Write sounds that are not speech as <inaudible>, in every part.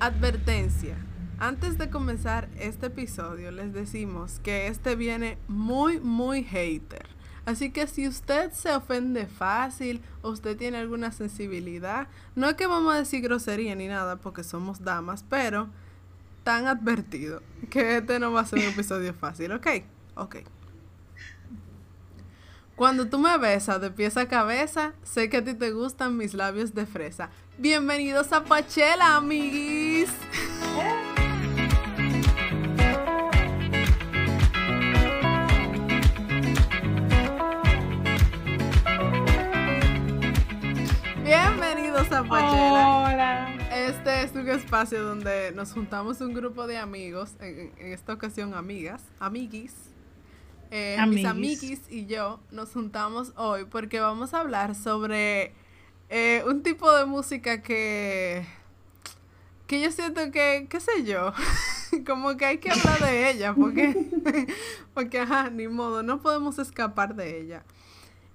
Advertencia. Antes de comenzar este episodio, les decimos que este viene muy, muy hater. Así que si usted se ofende fácil o usted tiene alguna sensibilidad, no es que vamos a decir grosería ni nada porque somos damas, pero tan advertido que este no va a ser un episodio fácil, ¿ok? Ok. Cuando tú me besas de pies a cabeza, sé que a ti te gustan mis labios de fresa. Bienvenidos a Pachela, amiguis. Bienvenidos a Pachela. Hola. Este es un espacio donde nos juntamos un grupo de amigos, en, en esta ocasión amigas, amiguis. Eh, mis Amiguis. amiguis y yo nos juntamos hoy porque vamos a hablar sobre eh, un tipo de música que que yo siento que, qué sé yo, <laughs> como que hay que hablar de ella porque, <laughs> porque ajá, ni modo, no podemos escapar de ella.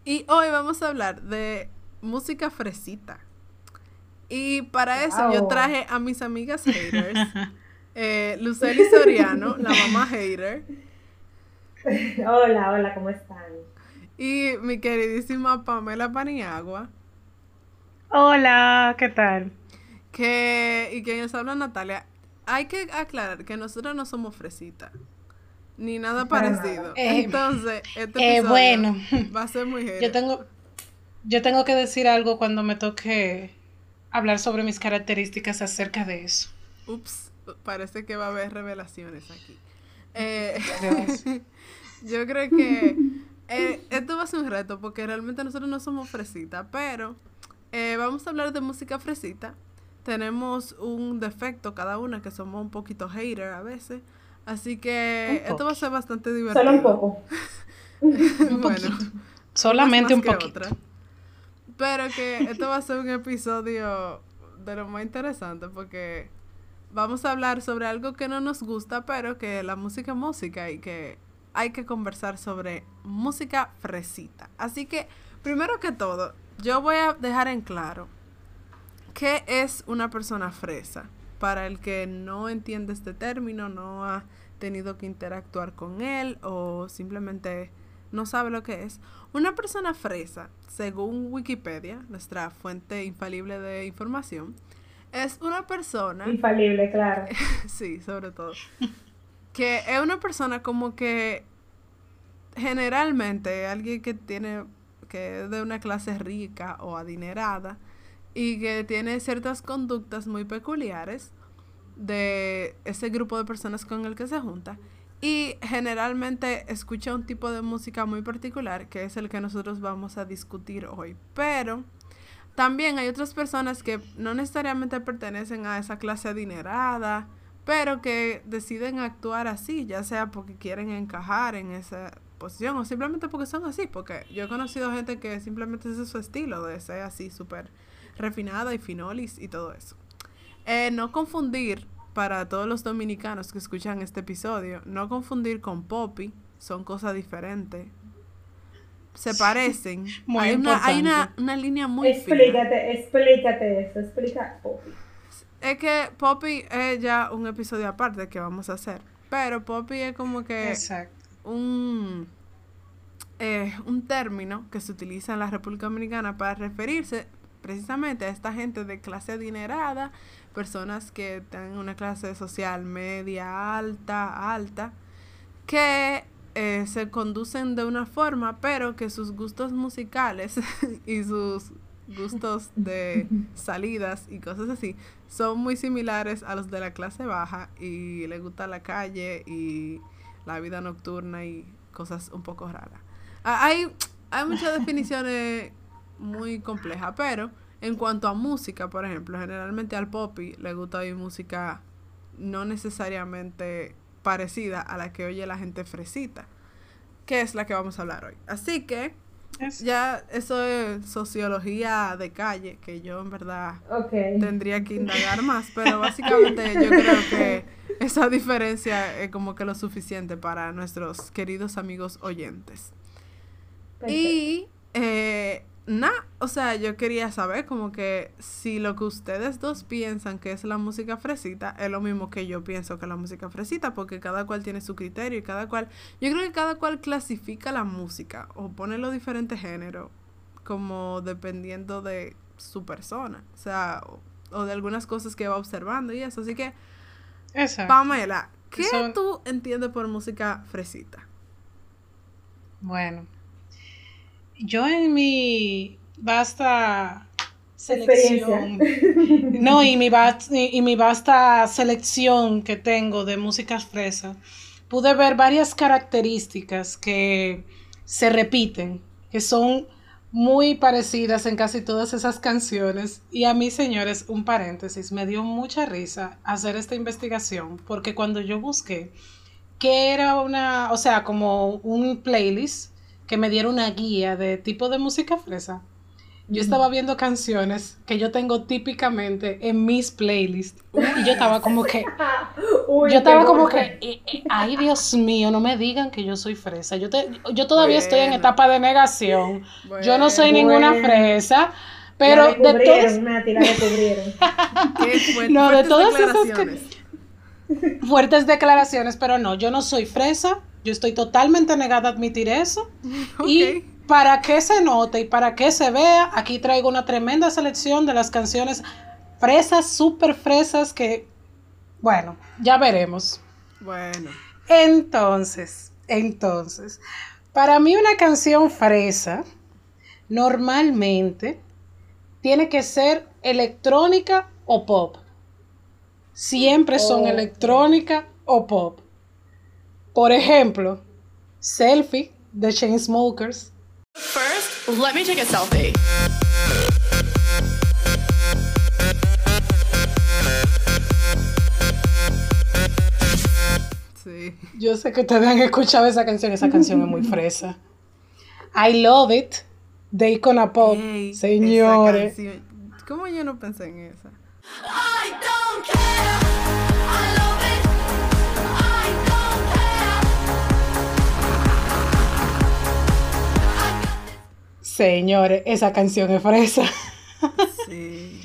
Y hoy vamos a hablar de música fresita. Y para eso yo traje a mis amigas haters, <laughs> eh, Lucely Soriano, la mamá hater, Hola, hola, ¿cómo están? y mi queridísima Pamela Paniagua, Hola, ¿qué tal? que, y quien nos habla Natalia. Hay que aclarar que nosotros no somos fresitas, ni nada parecido. Eh, Entonces, este eh, bueno. va a ser muy hater. Yo tengo, yo tengo que decir algo cuando me toque hablar sobre mis características acerca de eso. Ups, parece que va a haber revelaciones aquí. <laughs> Eh, <laughs> yo creo que eh, esto va a ser un reto porque realmente nosotros no somos fresita, pero eh, vamos a hablar de música fresita. Tenemos un defecto cada una que somos un poquito hater a veces. Así que esto va a ser bastante divertido. Solo un poco. <laughs> Un poquito. Solamente más un poquito. otra. Pero que esto va a ser un episodio de lo más interesante porque vamos a hablar sobre algo que no nos gusta, pero que la música es música y que hay que conversar sobre música fresita. Así que, primero que todo, yo voy a dejar en claro qué es una persona fresa. Para el que no entiende este término, no ha tenido que interactuar con él o simplemente no sabe lo que es. Una persona fresa, según Wikipedia, nuestra fuente infalible de información, es una persona, <laughs> Infalible, claro. <laughs> sí, sobre todo, que es una persona como que generalmente alguien que tiene, que es de una clase rica o adinerada y que tiene ciertas conductas muy peculiares de ese grupo de personas con el que se junta y generalmente escucha un tipo de música muy particular que es el que nosotros vamos a discutir hoy. Pero también hay otras personas que no necesariamente pertenecen a esa clase adinerada, pero que deciden actuar así, ya sea porque quieren encajar en esa posición o simplemente porque son así, porque yo he conocido gente que simplemente ese es su estilo de ser así súper refinada y finolis y todo eso. Eh, no confundir para todos los dominicanos que escuchan este episodio, no confundir con Poppy, son cosas diferentes. Se parecen. <laughs> Muy hay una, hay una, una línea muy fina. Explícate, explícate eso, explica. Poppy. Es que Poppy es ya un episodio aparte que vamos a hacer. Pero Poppy es como que Exacto. un, eh, un término que se utiliza en la República Dominicana para referirse precisamente a esta gente de clase adinerada, personas que tienen una clase social media, alta, alta, que eh, se conducen de una forma, pero que sus gustos musicales <laughs> y sus gustos de <laughs> salidas y cosas así son muy similares a los de la clase baja y le gusta la calle y la vida nocturna y cosas un poco raras. Ah, Hay, hay muchas definiciones muy complejas, pero en cuanto a música, por ejemplo, generalmente al poppy le gusta oír música no necesariamente parecida a la que oye la gente fresita, que es la que vamos a hablar hoy. Así que Es- ya eso es sociología de calle, que yo en verdad tendría que indagar más, pero básicamente yo creo que esa diferencia es como que lo suficiente para nuestros queridos amigos oyentes. Perfecto. Y eh, nada, o sea, yo quería saber como que si lo que ustedes dos piensan que es la música fresita es lo mismo que yo pienso que es la música fresita, porque cada cual tiene su criterio y cada cual, yo creo que cada cual clasifica la música o pone los diferentes géneros como dependiendo de su persona, o sea, o, o de algunas cosas que va observando y eso, así que, Exacto. Pamela, ¿qué Son- tú entiendes por música fresita? Bueno, yo en mi vasta selección, no, y mi, vas- y, y mi vasta selección que tengo de músicas fresas, pude ver varias características que se repiten, que son muy parecidas en casi todas esas canciones. Y a mí, señores, un paréntesis, me dio mucha risa hacer esta investigación, porque cuando yo busqué que era una, o sea, como un playlist que me diera una guía de tipo de música fresa. Yo estaba viendo canciones que yo tengo típicamente en mis playlists y yo estaba como que, <laughs> Uy, yo estaba como que, eh, eh, ay Dios mío, no me digan que yo soy fresa. Yo, te- yo todavía estoy en etapa de negación. Yo no soy Bueno. ninguna fresa, pero la de todas, Nati, la descubrieron. <laughs> ¿Qué No, de fuertes todas esas que- declaraciones? fuertes declaraciones, pero no, yo no soy fresa. Yo estoy totalmente negada a admitir eso. <laughs> Y para que se note y para que se vea, aquí traigo una tremenda selección de las canciones fresas, súper fresas que, bueno, ya veremos. Bueno, Entonces, entonces, para mí una canción fresa normalmente tiene que ser electrónica o pop. Siempre son Oh. electrónica o pop. Por ejemplo, Selfie de Chainsmokers. First, let me take a selfie. sí. Yo sé que ustedes han escuchado esa canción, esa canción es muy <laughs> fresa. I Love It de Icona Pop, señores. ¿Cómo yo no pensé en esa? I don't care. Señores, esa canción es fresa. Sí.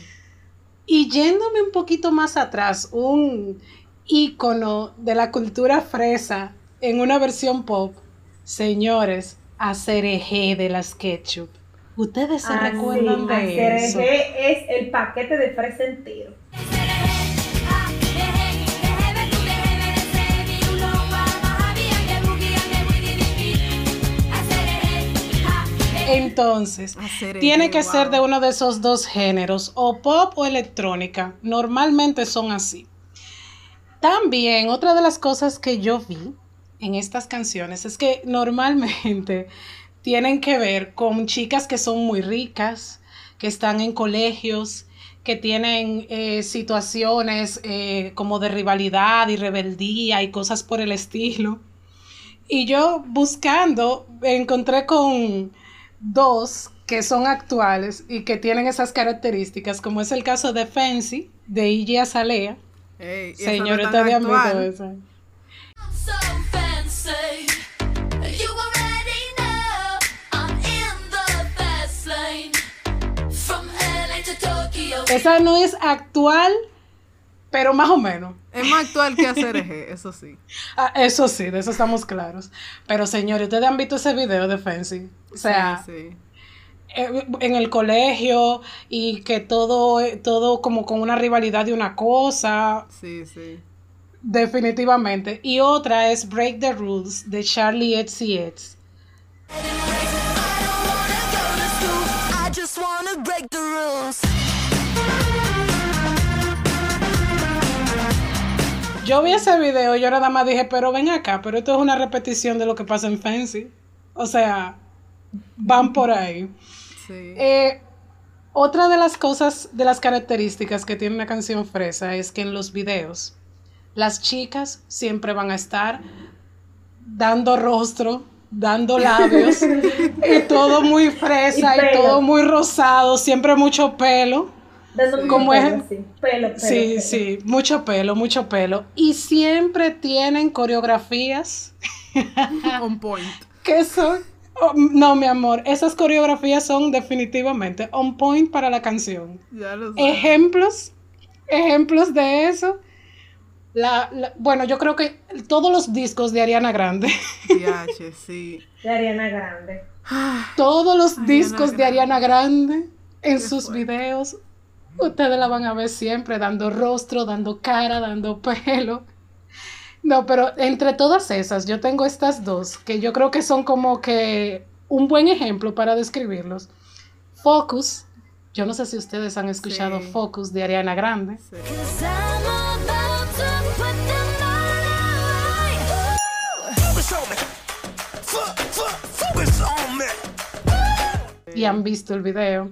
Y yéndome un poquito más atrás, un ícono de la cultura fresa en una versión pop, señores, a Cereje de las Ketchup. ¿Ustedes se Ah, recuerdan sí, de eso? Es el paquete de fresa entero. Entonces, tiene que ser de uno de esos dos géneros, o pop o electrónica. Normalmente son así. También, otra de las cosas que yo vi en estas canciones es que normalmente <laughs> tienen que ver con chicas que son muy ricas, que están en colegios, que tienen eh, situaciones eh, como de rivalidad y rebeldía y cosas por el estilo. Y yo buscando encontré con dos que son actuales y que tienen esas características, como es el caso de Fancy, de Iggy Azalea. Ey, y esa no es Señorita de esa. Esa no es actual, pero más o menos. Es más actual que hacer eje, <laughs> eso sí. Ah, eso sí, de eso estamos claros. Pero señores, ustedes han visto ese video de Fancy. O sea, sí, sí. eh, en el colegio y que todo, todo como con una rivalidad de una cosa, Sí, sí. definitivamente. Y otra es Break the Rules de Charlie XCX. I just wanna break the Yo vi ese video y yo nada más dije, pero ven acá, pero esto es una repetición de lo que pasa en Fancy. O sea, van por ahí. Sí. Eh, otra de las cosas, de las características que tiene una canción fresa es que en los videos las chicas siempre van a estar dando rostro, dando labios, <laughs> y todo muy fresa Y todo muy rosado, siempre mucho pelo. Dando Como pelo, es- sí. Pelo, pelo, Sí, pelo. sí, mucho pelo, mucho pelo. Y siempre tienen coreografías <laughs> On point. que son Oh, no, mi amor, esas coreografías son definitivamente on point para la canción. Ya lo sabes. Ejemplos, ejemplos de eso. La, la- bueno, yo creo que todos los discos de Ariana Grande, <laughs> DH, sí. De Ariana Grande. todos los Ariana discos de. Ariana Grande en Qué sus fuerte. videos, ustedes la van a ver siempre dando rostro, dando cara, dando <laughs> pelo. No, pero entre todas esas, yo tengo estas dos que yo creo que son como que un buen ejemplo para describirlos. Focus, yo no sé si ustedes han escuchado Sí. Focus de Ariana Grande. sí. Y han visto el video.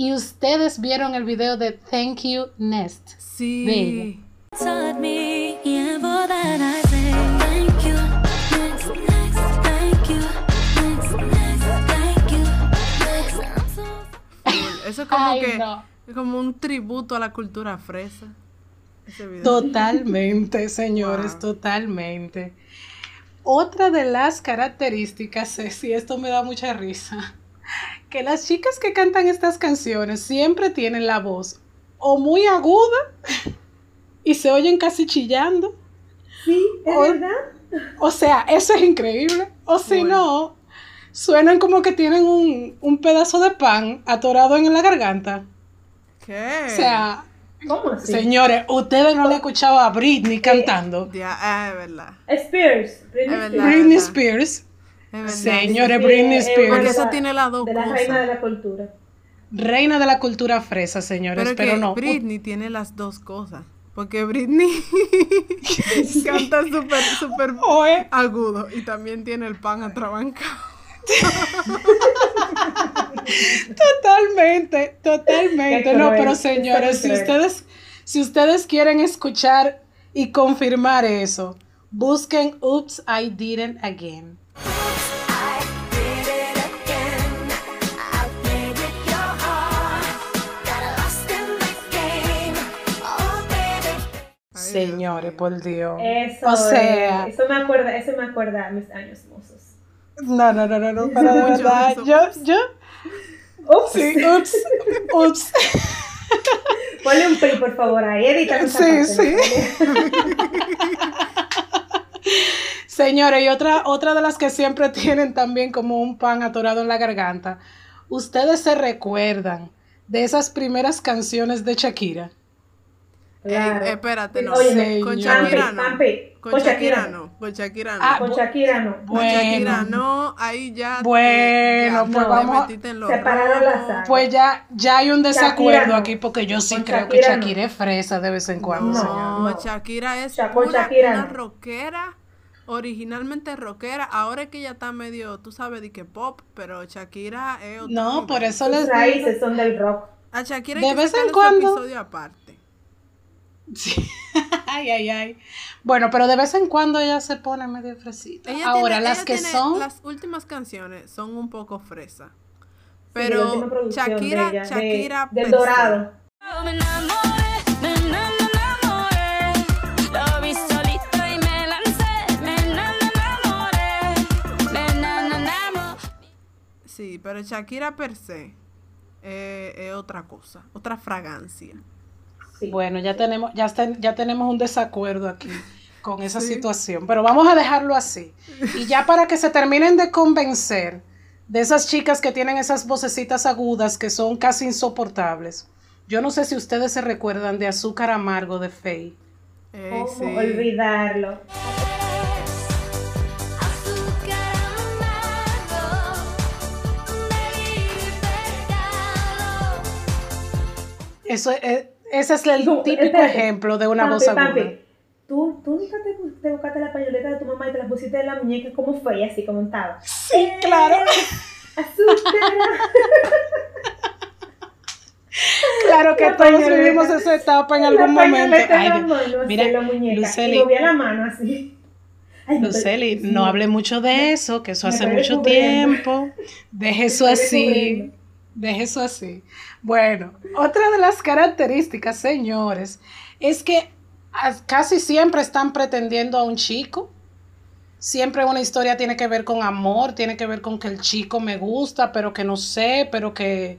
Y ustedes vieron el video de Thank You Nest. Sí. Eso es como Ay, que no. es como un tributo a la cultura fresa. Ese video. Totalmente, señores, Wow. totalmente. Otra de las características es, y esto me da mucha risa, que las chicas que cantan estas canciones siempre tienen la voz o muy aguda y se oyen casi chillando. Sí, es Oh. verdad. O sea, eso es increíble. O si no, suenan como que tienen un, un pedazo de pan atorado en la garganta. ¿Qué? O sea, ¿Cómo así? señores, ustedes no le han escuchado a Britney cantando. Ya, ah, es verdad. Spears. Britney. Spears. Britney verdad. Spears. Verdad. Señores, Sí, Britney una Spears. Porque eso la- tiene las dos De la cosas. reina de la cultura. Reina de la cultura fresa, señores, Pero, pero, que no. Britney tiene las dos cosas. Porque Britney <laughs> canta súper, súper agudo y también tiene el pan atrabancado. totalmente, totalmente. No, pero señores, si ustedes, si ustedes quieren escuchar y confirmar eso, busquen Oops, I Didn't Again. Señores, por Dios. Eso, o sea, eso me acuerda, eso me acuerda a mis años mozos. no, no, no, no, no, <laughs> pero de verdad, yo, yo, Ups. sí, ups, ups. <laughs> Ponle un pi, por favor, ahí. Edita esa Sí, parte, sí. ¿no? <laughs> Señores, y otra, otra de las que siempre tienen también como un pan atorado en la garganta. Ustedes se recuerdan de esas primeras canciones de Shakira. Claro. Ey, espérate, no. Óyeme, Con Señor. Shakira no. Con con Shakira Shakira no. Con Shakira no. Ah, Con Shakira no. Con Bueno. Shakira no. Ahí ya. te- Bueno, ya pues te vamos a- metiste en lo Separaron las. Pues ya, ya hay un desacuerdo Shakira no. aquí porque yo sí Con creo que Shakira no. Shakira es fresa de vez en cuando, No, señor. No. Shakira es con pura, Shakira una no. rockera, originalmente rockera, ahora es que ella está medio, tú sabes, de que pop, pero Shakira es otro No, por eso Sus les digo. raíces son del rock. A Shakira de hay que vez en cuando- episodio aparte. Sí. <laughs> ay, ay, ay. Bueno, pero de vez en cuando ella se pone medio fresita. Ella Ahora, tiene- las ella que tiene- son. Las últimas canciones son un poco fresa. Pero Shakira, de ella, de- Shakira del. Dorado. Me enamoré, me enamoré. Lo vi solito y me lancé. Me enamoré, me enamoré. Sí, pero Shakira per se eh, es otra cosa, otra fragancia. Sí. Bueno, ya tenemos, ya, está- ya tenemos un desacuerdo aquí <laughs> con esa Sí. situación, pero vamos a dejarlo así. Y ya para que se terminen de convencer de esas chicas que tienen esas vocecitas agudas que son casi insoportables. Yo no sé si ustedes se recuerdan de Azúcar Amargo de Faye. Ey, ¿Cómo sí. olvidarlo? Azúcar amargo, de pecado. Eso es, ese es el Tú, típico espérate. ejemplo de una voz aguda. ¿Tú, tú nunca te, te buscaste la pañoleta de tu mamá y te la pusiste en la muñeca como fue, así como estaba. Sí, claro. Azúcar. <laughs> Claro que La todos pañoleta. vivimos esa etapa en la algún momento. Ay, la mano, así Mira, en la muñeca. Luceli. Y movía la mano así. Ay, Luceli, no hable mucho de eso, que eso me hace mucho tiempo. Deje eso así. Deje eso así. Bueno, otra de las características, señores, es que as- casi siempre están pretendiendo a un chico. siempre una historia tiene que ver con amor, tiene que ver con que el chico me gusta, pero que no sé, pero que,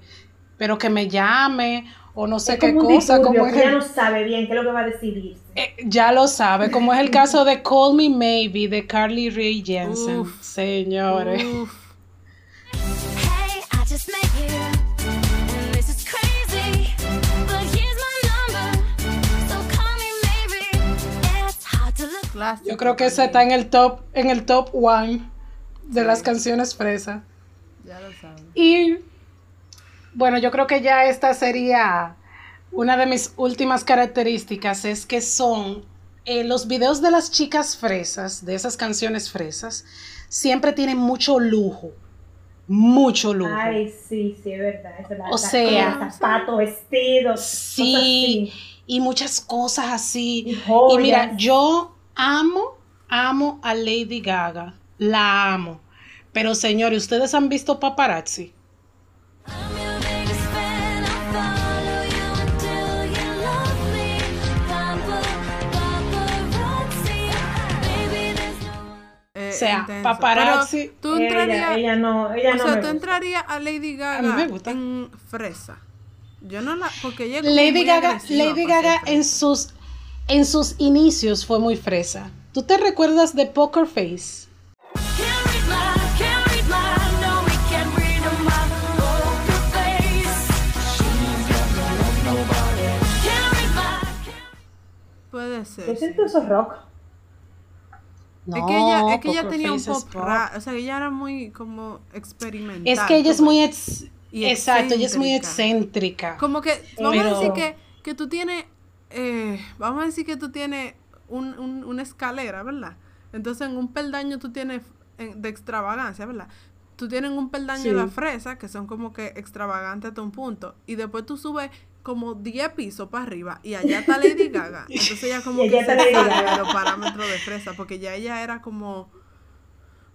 pero que me llame, o no sé Es qué como cosa, disturbio, como es el- no sabe bien qué es lo que va a decidirse. eh, ya lo sabe, como es el <laughs> caso de Call Me Maybe de Carly Rae Jepsen, Uf. señores. Uf. Clásico Yo creo que ese también. está en el top, en el top one de las canciones fresas. Ya lo saben. Y bueno, yo creo que ya esta sería una de mis últimas características, es que son eh, los videos de las chicas fresas, de esas canciones fresas, siempre tienen mucho lujo, mucho lujo. Ay, sí, sí, es verdad. Es verdad. O sea- zapatos, vestidos, Sí, y muchas cosas así. Y. Y mira, yo amo, amo a Lady Gaga, la amo. Pero señores, ¿ustedes han visto paparazzi? Eh, O sea, intenso. paparazzi. Pero tú Ella, entrarías, ella no, ella o no sea, tú gusta. entrarías a Lady Gaga A me gusta. en fresa. Yo no la, porque ella Lady Gaga, Lady Gaga en sus, en sus inicios fue muy fresa. ¿Tú te recuerdas de Poker Face? No, Puede ser. Yo sí. siento eso rock. es que ella, es que ella tenía un es pop rap, o sea, ella era muy como experimental. Es que ella es muy ex- Y exacto, ella es muy excéntrica. Como que, vamos a Pero- decir que, que tú tienes, eh, vamos a decir que tú tienes un, un- una escalera, ¿verdad? Entonces en un peldaño tú tienes en- de extravagancia, ¿verdad? Tú tienes un peldaño de Sí. la fresa, que son como que extravagantes hasta un punto, y después tú subes como 10 pisos para arriba, y allá está Lady Gaga. <laughs> Entonces ella como que se sale de los parámetros de fresa, porque ya ella era como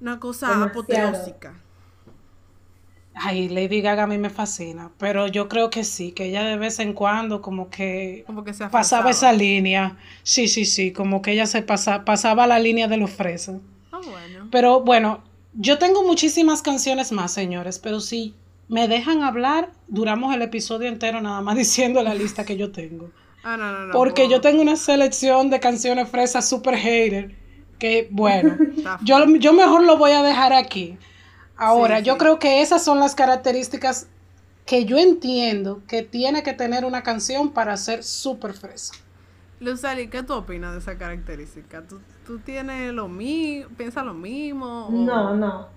una cosa Demasiado. apoteósica. Ay, Lady Gaga a mí me fascina, pero yo creo que sí, que ella de vez en cuando como que Como que se pasaba esa línea. Sí, sí, sí, como que ella se pasa, pasaba la línea de los fresas. Ah, bueno. Pero bueno, yo tengo muchísimas canciones más, señores, pero si me dejan hablar, duramos el episodio entero nada más <laughs> diciendo la lista que yo tengo. Ah, no, no, no. Porque yo tengo una selección de canciones fresas super hater, que bueno, <laughs> yo, yo mejor lo voy a dejar aquí. Ahora, Sí, yo sí. creo que esas son las características que yo entiendo que tiene que tener una canción para ser súper fresa. Lucely, ¿qué tú opinas de esa característica? ¿Tú, tú tienes lo mismo, piensas lo mismo? o- No, no.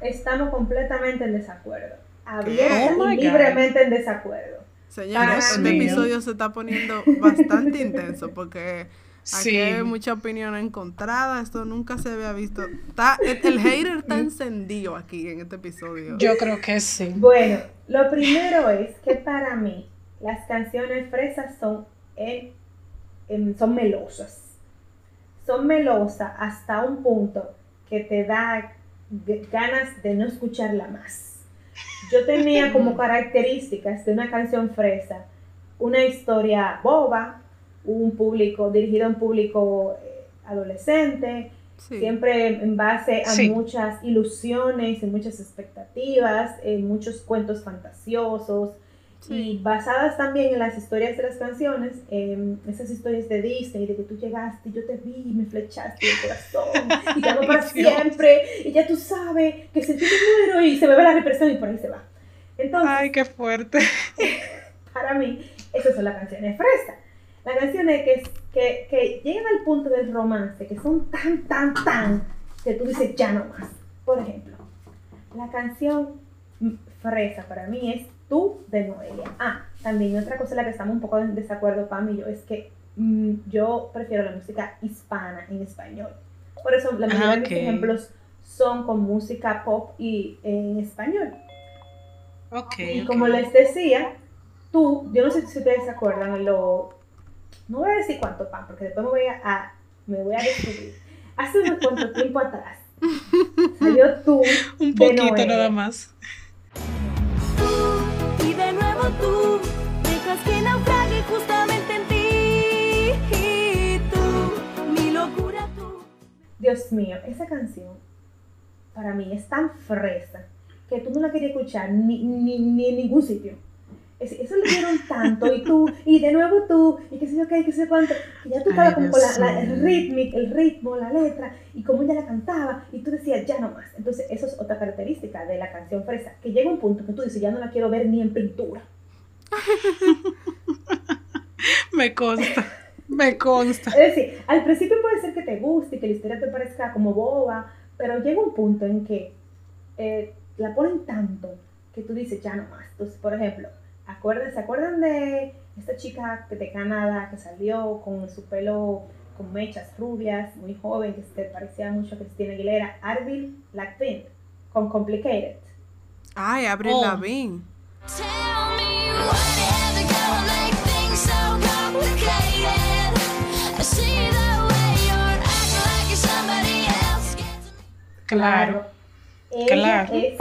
Estamos completamente en desacuerdo. Abierta Oh God. libremente en desacuerdo. Señores, este mío. episodio se está poniendo bastante <laughs> intenso porque aquí Sí. hay mucha opinión encontrada. Esto nunca se había visto. Está, el, el hater está <laughs> encendido aquí en este episodio. Yo creo que sí. Bueno, lo primero es que para mí las canciones fresas son, en- en- son melosas. Son melosas hasta un punto que te da ganas de no escucharla más. Yo tenía como <laughs> características de una canción fresa una historia boba, un público dirigido a un público eh, adolescente, Sí. siempre en base a Sí. muchas ilusiones, en muchas expectativas, en muchos cuentos fantasiosos Sí. y basadas también en las historias de las canciones, en esas historias de Disney, de que tú llegaste, y yo te vi y me flechaste el corazón y te <laughs> amo para siempre y ya tú sabes que si yo me muero y se me ve la represión y por ahí se va. Entonces, Ay, qué fuerte. <laughs> para mí, esas son las canciones fresas. Las canciones que, que, que llegan al punto del romance, que son tan, tan, tan, que tú dices ya no más. Por ejemplo, la canción fresa para mí es Tú de Noelia. Ah, también otra cosa en la que estamos un poco en desacuerdo, Pam y yo, es que mm, yo prefiero la música hispana en español. Por eso la mayoría de mis ejemplos son con música pop y en español. Ok. Y ok. como les decía, tú, yo no sé si ustedes se acuerdan, lo, no voy a decir cuánto pan, porque después me voy a, a- me voy a descubrir. Hace unos cuanto tiempo atrás <laughs> salió tú Un de poquito nada más. Tú, y de nuevo tú, dejas que naufrague justamente en ti. Y tú, mi locura tú. Dios mío, esa canción para mí es tan fresa que tú no la querías escuchar ni, ni, ni en ningún sitio. Es- Eso le dieron tanto y tú, y de nuevo tú, y qué sé yo qué, qué sé yo cuánto, que ya tú estabas como con la, el ritmo, el ritmo, la letra, y cómo ella la cantaba, y tú decías, ya no más. Entonces, eso es otra característica de la canción fresa, que llega un punto que tú dices, ya no la quiero ver ni en pintura. <laughs> Me consta. Me consta. Es decir, al principio puede ser que te guste y que la historia te parezca como boba, pero llega un punto en que eh, la ponen tanto que tú dices ya no más. Entonces, por ejemplo, acuérdense, ¿se acuerdan de esta chica que de Canadá que salió con su pelo con mechas rubias, muy joven, que se parecía mucho a Cristina Aguilera, Arvil Latin, con Complicated? Ay, Abril Oh. Lavigne. Tell me whatever gonna make things so complicated. I see the way you're acting like you're somebody else. Claro. Ella Claro. es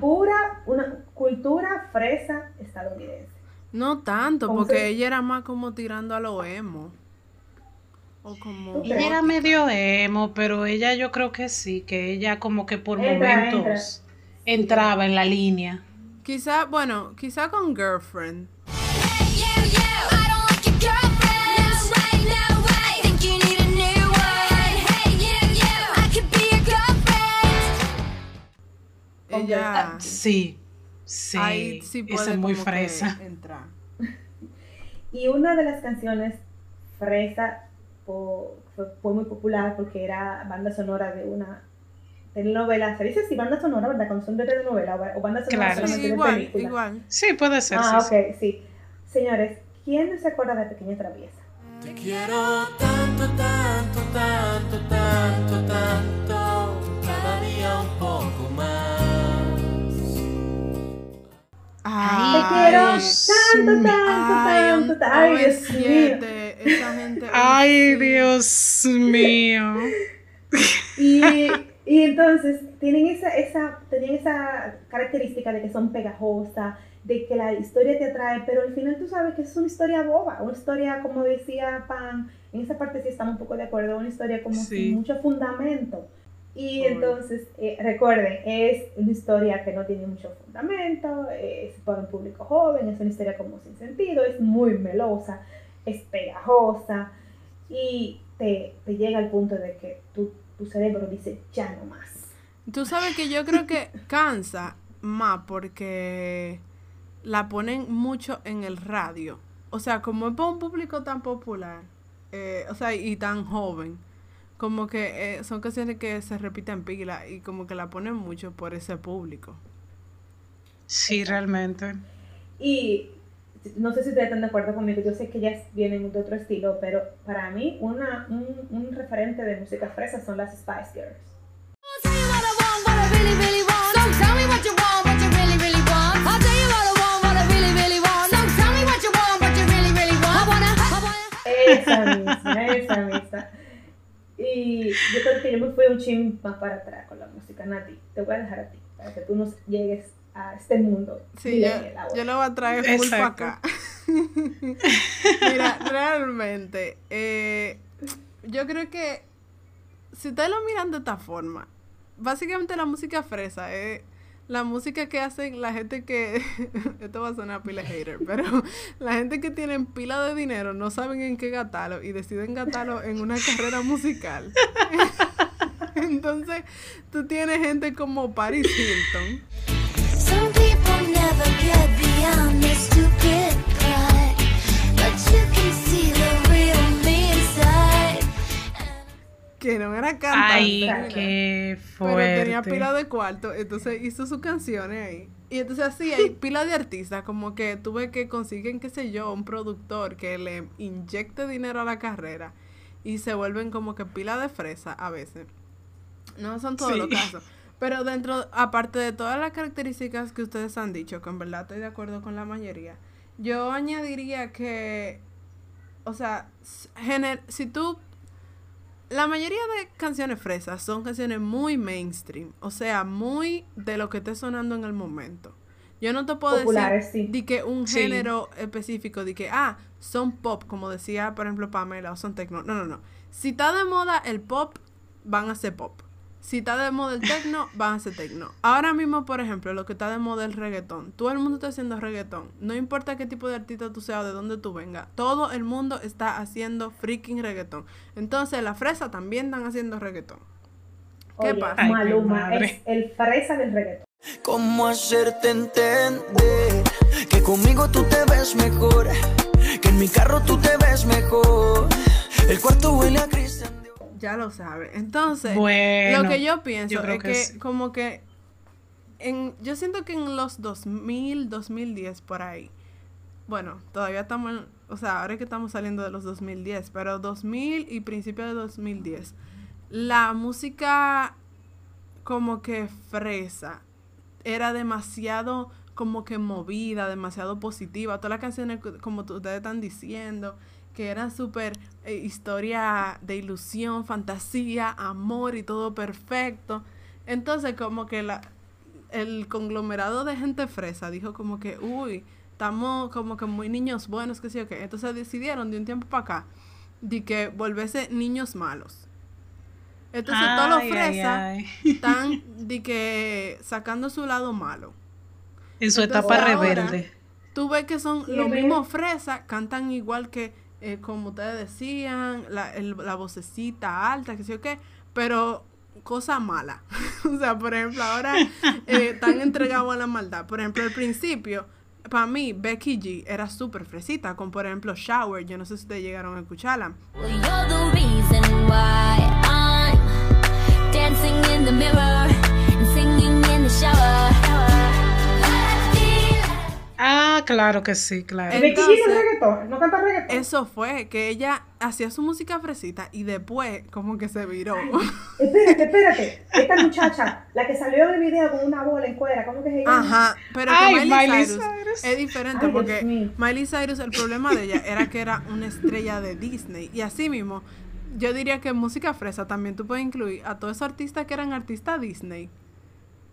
pura, una cultura fresa estadounidense. No tanto, ¿Cómo porque ella era más como tirando a lo emo. O como. ¿Tú Ella era medio emo, pero ella yo creo que sí, que ella como que por Entra, momentos entraba en la línea. Quizá, bueno, quizá con Girlfriend. Hey, you, you. I don't like your girlfriend. No way, no way. Think you need a new one. Hey, you, you. I could be your girlfriend. Ella. Sí, sí. ahí sí puede es muy fresa. entrar. <laughs> Y una de las canciones fresa po- fue, fue muy popular porque era banda sonora de una telenovela. Se dice así, banda sonora, ¿verdad? Cuando son de telenovela o, o banda sonora Claro. Sí, solamente de igual, película. igual. Sí, puede ser. Ah, sí, ok, sí. Señores, ¿quién no se acuerda de Pequeña Traviesa? Te quiero tanto, tanto, tanto, tanto, tanto, cada día un poco más. Te Ay, quiero Dios tanto, tanto, tanto, tanto. Ay, <laughs> Dios mío. OV7, esa gente. Ay. Dios <laughs> mío. Y, y entonces tienen esa, esa, tenían esa característica de que son pegajosas, de que la historia te atrae, pero al final tú sabes que es una historia boba, una historia, como decía Pan, en esa parte sí estamos un poco de acuerdo, una historia como Sí. sin mucho fundamento. Y entonces, eh, recuerden, es una historia que no tiene mucho fundamento, es para un público joven, es una historia como sin sentido, es muy melosa, es pegajosa y te, te llega al punto de que tu, tu cerebro dice ya no más. Tú sabes que yo creo que <laughs> cansa más porque la ponen mucho en el radio. O sea, como es para un público tan popular, eh, o sea, y tan joven, como que eh, son canciones que se repiten pila y como que la ponen mucho por ese público. Sí, realmente. Y no sé si ustedes están de acuerdo conmigo, yo sé que ellas vienen de otro estilo, pero para mí una, un, un referente de música fresa son las Spice Girls. Esa misma, esa misma. Y yo creo que yo me fui un chin más para atrás con la música, Nati. Te voy a dejar a ti, para que tú nos llegues a este mundo. Sí, yo, yo lo voy a traer full para acá. <laughs> Mira, realmente, eh, yo creo que si ustedes lo miran de esta forma, básicamente la música fresa es la música que hacen la gente que, <laughs> esto va a sonar pila hater, pero <laughs> la gente que tienen pila de dinero no saben en qué gastarlo y deciden gastarlo en una carrera musical. <laughs> Entonces, tú tienes gente como Paris Hilton. Some people never get que no era cantante. Ay, qué Pero tenía fuerte. pila de cuarto, entonces hizo sus canciones ahí. Y entonces así hay <laughs> pila de artistas, como que tuve que consiguen, qué sé yo, un productor que le inyecte dinero a la carrera y se vuelven como que pila de fresa a veces. No son todos Sí. los casos. Pero dentro, aparte de todas las características que ustedes han dicho, que en verdad estoy de acuerdo con la mayoría, yo añadiría que, o sea, gener- si tú la mayoría de canciones fresas son canciones muy mainstream, o sea, muy de lo que esté sonando en el momento. Yo no te puedo Populares, decir sí. de que un Sí. género específico, de que, ah, son pop, como decía, por ejemplo, Pamela, o son techno. No, no, no. Si está de moda el pop, van a ser pop. Si está de moda el techno, van a ser techno. Ahora mismo, por ejemplo, lo que está de moda es el reggaetón. Todo el mundo está haciendo reggaetón. No importa qué tipo de artista tú seas o de dónde tú vengas. Todo el mundo está haciendo freaking reggaetón. Entonces, la fresa también están haciendo reggaetón. ¿Qué Oye, pasa? Ay, Maluma madre. es el fresa del reggaetón. ¿Cómo hacerte entender que conmigo tú te ves mejor? Que en mi carro tú te ves mejor. El cuarto huele a. Ya lo sabe. Entonces, Bueno, lo que yo pienso yo es que que, sí. como que en, yo siento que en los 2000, 2010 por ahí. Bueno, todavía estamos, en- o sea, ahora es que estamos saliendo de los 2010, pero 2000 y principio de 2010. La música como que fresa era demasiado como que movida, demasiado positiva. Todas las canciones, co- como tú- ustedes están diciendo, que eran súper eh, historia de ilusión, fantasía, amor y todo perfecto. Entonces, como que la, el conglomerado de gente fresa dijo como que, uy, estamos como que muy niños buenos, que sí o qué. Entonces decidieron de un tiempo para acá de que volverse niños malos. Entonces todos los fresas ay. están <laughs> de que sacando su lado malo. En su Entonces, etapa rebelde. Tú ves que son los mismos fresas, cantan igual que, eh, como ustedes decían, la, el- la vocecita alta, que sé yo qué, pero cosa mala. <laughs> o sea, por ejemplo, ahora eh, están entregados a la maldad. Por ejemplo, al principio, para mí, Becky G era súper fresita, con por ejemplo Shower, yo no sé si ustedes llegaron a escucharla. Well, Ah, claro que sí, claro. Entonces- reggaetón, no canta reggaetón. Eso fue, que ella hacía su música fresita y después como que se viró. Espérate, espérate. Esta muchacha, la que salió en el video con una bola en cuera, ¿cómo que se llama? Ajá, pero Ay, que Miley, Miley Cyrus, Cyrus. es diferente Ay, porque. Miley Cyrus, el problema de ella era que era una estrella de Disney. Y así mismo, yo diría que en música fresa también tú puedes incluir a todos esos artistas que eran artistas Disney.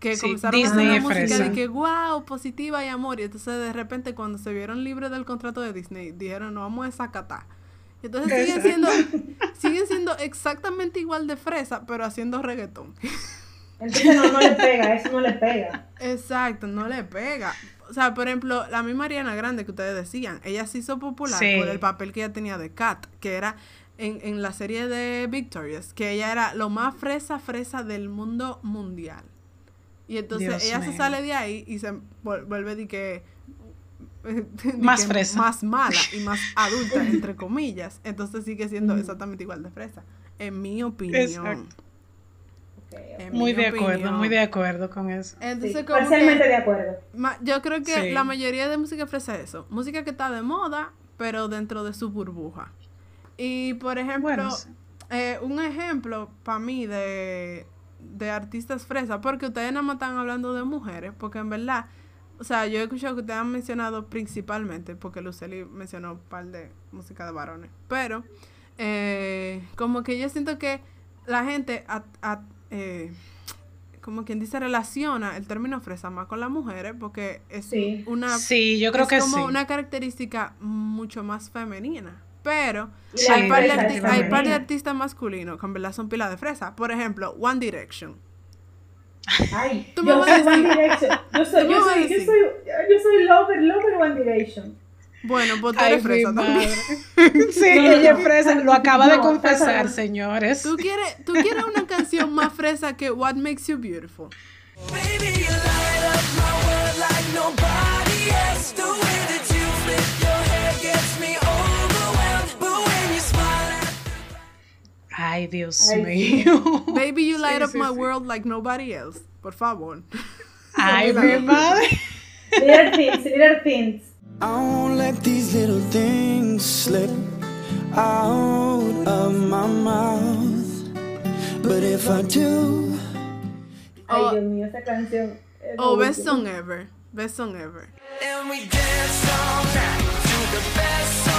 Que Sí, comenzaron Disney a hacer una música de que wow, positiva y amor. Y entonces de repente cuando se vieron libres del contrato de Disney, dijeron no vamos a desacatar. Y entonces siguen siendo, <laughs> siguen siendo exactamente igual de fresa, pero haciendo reggaetón. Entonces no, no le pega, eso no le pega. Exacto, no le pega. O sea, por ejemplo, la misma Ariana Grande que ustedes decían, ella se hizo popular Sí. por el papel que ella tenía de Kat, que era en, en la serie de Victorious, que ella era lo más fresa, fresa del mundo mundial. Y entonces Dios ella se sale de ahí y se vuelve de que... <laughs> de Más que fresa. Más mala y más <laughs> adulta, entre comillas. Entonces sigue siendo exactamente igual de fresa. En mi opinión. En Muy mi de acuerdo, muy de acuerdo con eso. Entonces, Sí, como que- parcialmente de acuerdo. Yo creo que Sí. la mayoría de música fresa es eso. Música que está de moda, pero dentro de su burbuja. Y por ejemplo, Bueno, sí. eh, un ejemplo para mí de, de artistas fresas, porque ustedes nada más están hablando de mujeres, porque en verdad, o sea, yo he escuchado que ustedes han mencionado principalmente, porque Lucely mencionó un par de música de varones, pero eh, como que yo siento que la gente, a- a- eh, como quien dice, relaciona el término fresa más con las mujeres, porque es Sí. una Sí, yo creo es que como sí. una característica mucho más femenina. Pero hay, par de hay par de artistas masculinos que en verdad son pila de fresa. Por ejemplo, One Direction. Ay, Tú me yo vas a soy One decir- Direction. Yo <laughs> soy, me yo soy, yo soy, yo soy lover, lover One Direction. Bueno, pues tú eres fresa también. <laughs> Sí, ella es fresa. Lo acaba de confesar, no. señores. ¿Tú quieres, tú quieres una canción más fresa que What Makes You Beautiful. Baby, you light up my world like nobody else. The Ay, Dios Ay, mío. <laughs> Baby, you light Sí, up sí, my sí. world like nobody else. Por favor. <laughs> Ay, mi madre. Little things, little things. I won't let these little things slip out of my mouth. But if I do, Ay, Oh. Dios mío, esa canción. Oh, best song ever. Best song ever. and we dance all night to the best song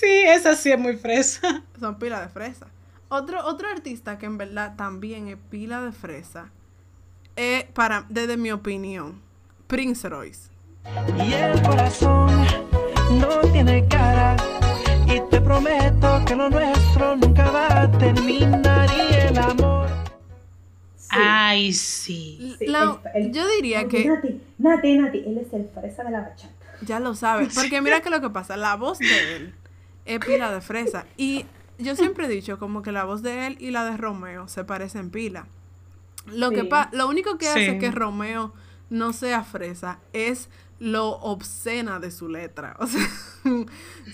Sí, esa sí es muy fresa. <laughs> Son pila de fresa. Otro, otro artista que en verdad también es pila de fresa es, para, desde mi opinión, Prince Royce. Y el corazón no tiene cara. Y te prometo que lo nuestro nunca va a terminar y el amor. Sí. Ay, sí. Sí, La- el- el- yo diría que Nati, Nati, Nati, él es el fresa de la bachata. ya lo sabes. Porque mira <laughs> que lo que pasa, la voz de él es pila de fresa. Y yo siempre he dicho como que la voz de él y la de Romeo se parecen pila. Lo, que pa- lo único que hace que Romeo no sea fresa es lo obscena de su letra. <laughs> O sea,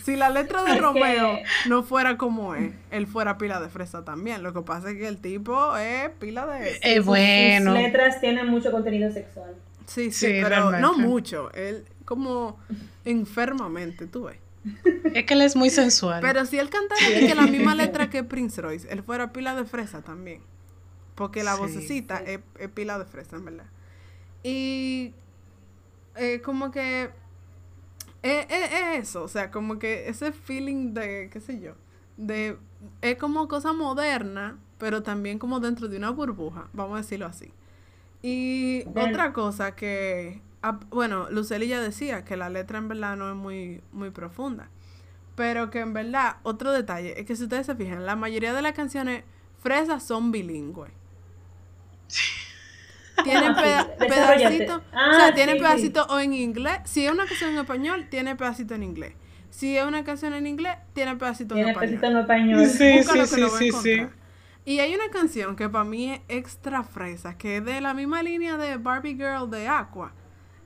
si la letra de Romeo no fuera como es, él fuera pila de fresa también. Lo que pasa es que el tipo es pila de... Eh, bueno. Sus letras tienen mucho contenido sexual. Sí, sí, Sí, pero no mucho. Él como enfermamente, tú ves. Es que él es muy sensual. Pero si él cantara que la misma letra que Prince Royce, él fuera pila de fresa también. Porque la Sí. vocecita Es, es pila de fresa, en verdad. Y eh, como que es, es- es eso, o sea, como que ese feeling de, qué sé yo, de es como cosa moderna, pero también como dentro de una burbuja, vamos a decirlo así. Y Bueno. otra cosa que, ah, bueno, Luceli ya decía que la letra en verdad no es muy, muy profunda. Pero que en verdad, otro detalle, es que si ustedes se fijan, la mayoría de las canciones fresas son bilingües. Tienen <laughs> peda- o Ah, sea, tienen sí, pedacitos o en inglés. Si es una canción en español, tiene pedacito en inglés. Si es una canción en inglés, tiene pedacito en Tiene español. pesito en español. Sí, sí, que sí, sí, sí. Y hay una canción que para mí es extra fresa, que es de la misma línea de Barbie Girl de Aqua,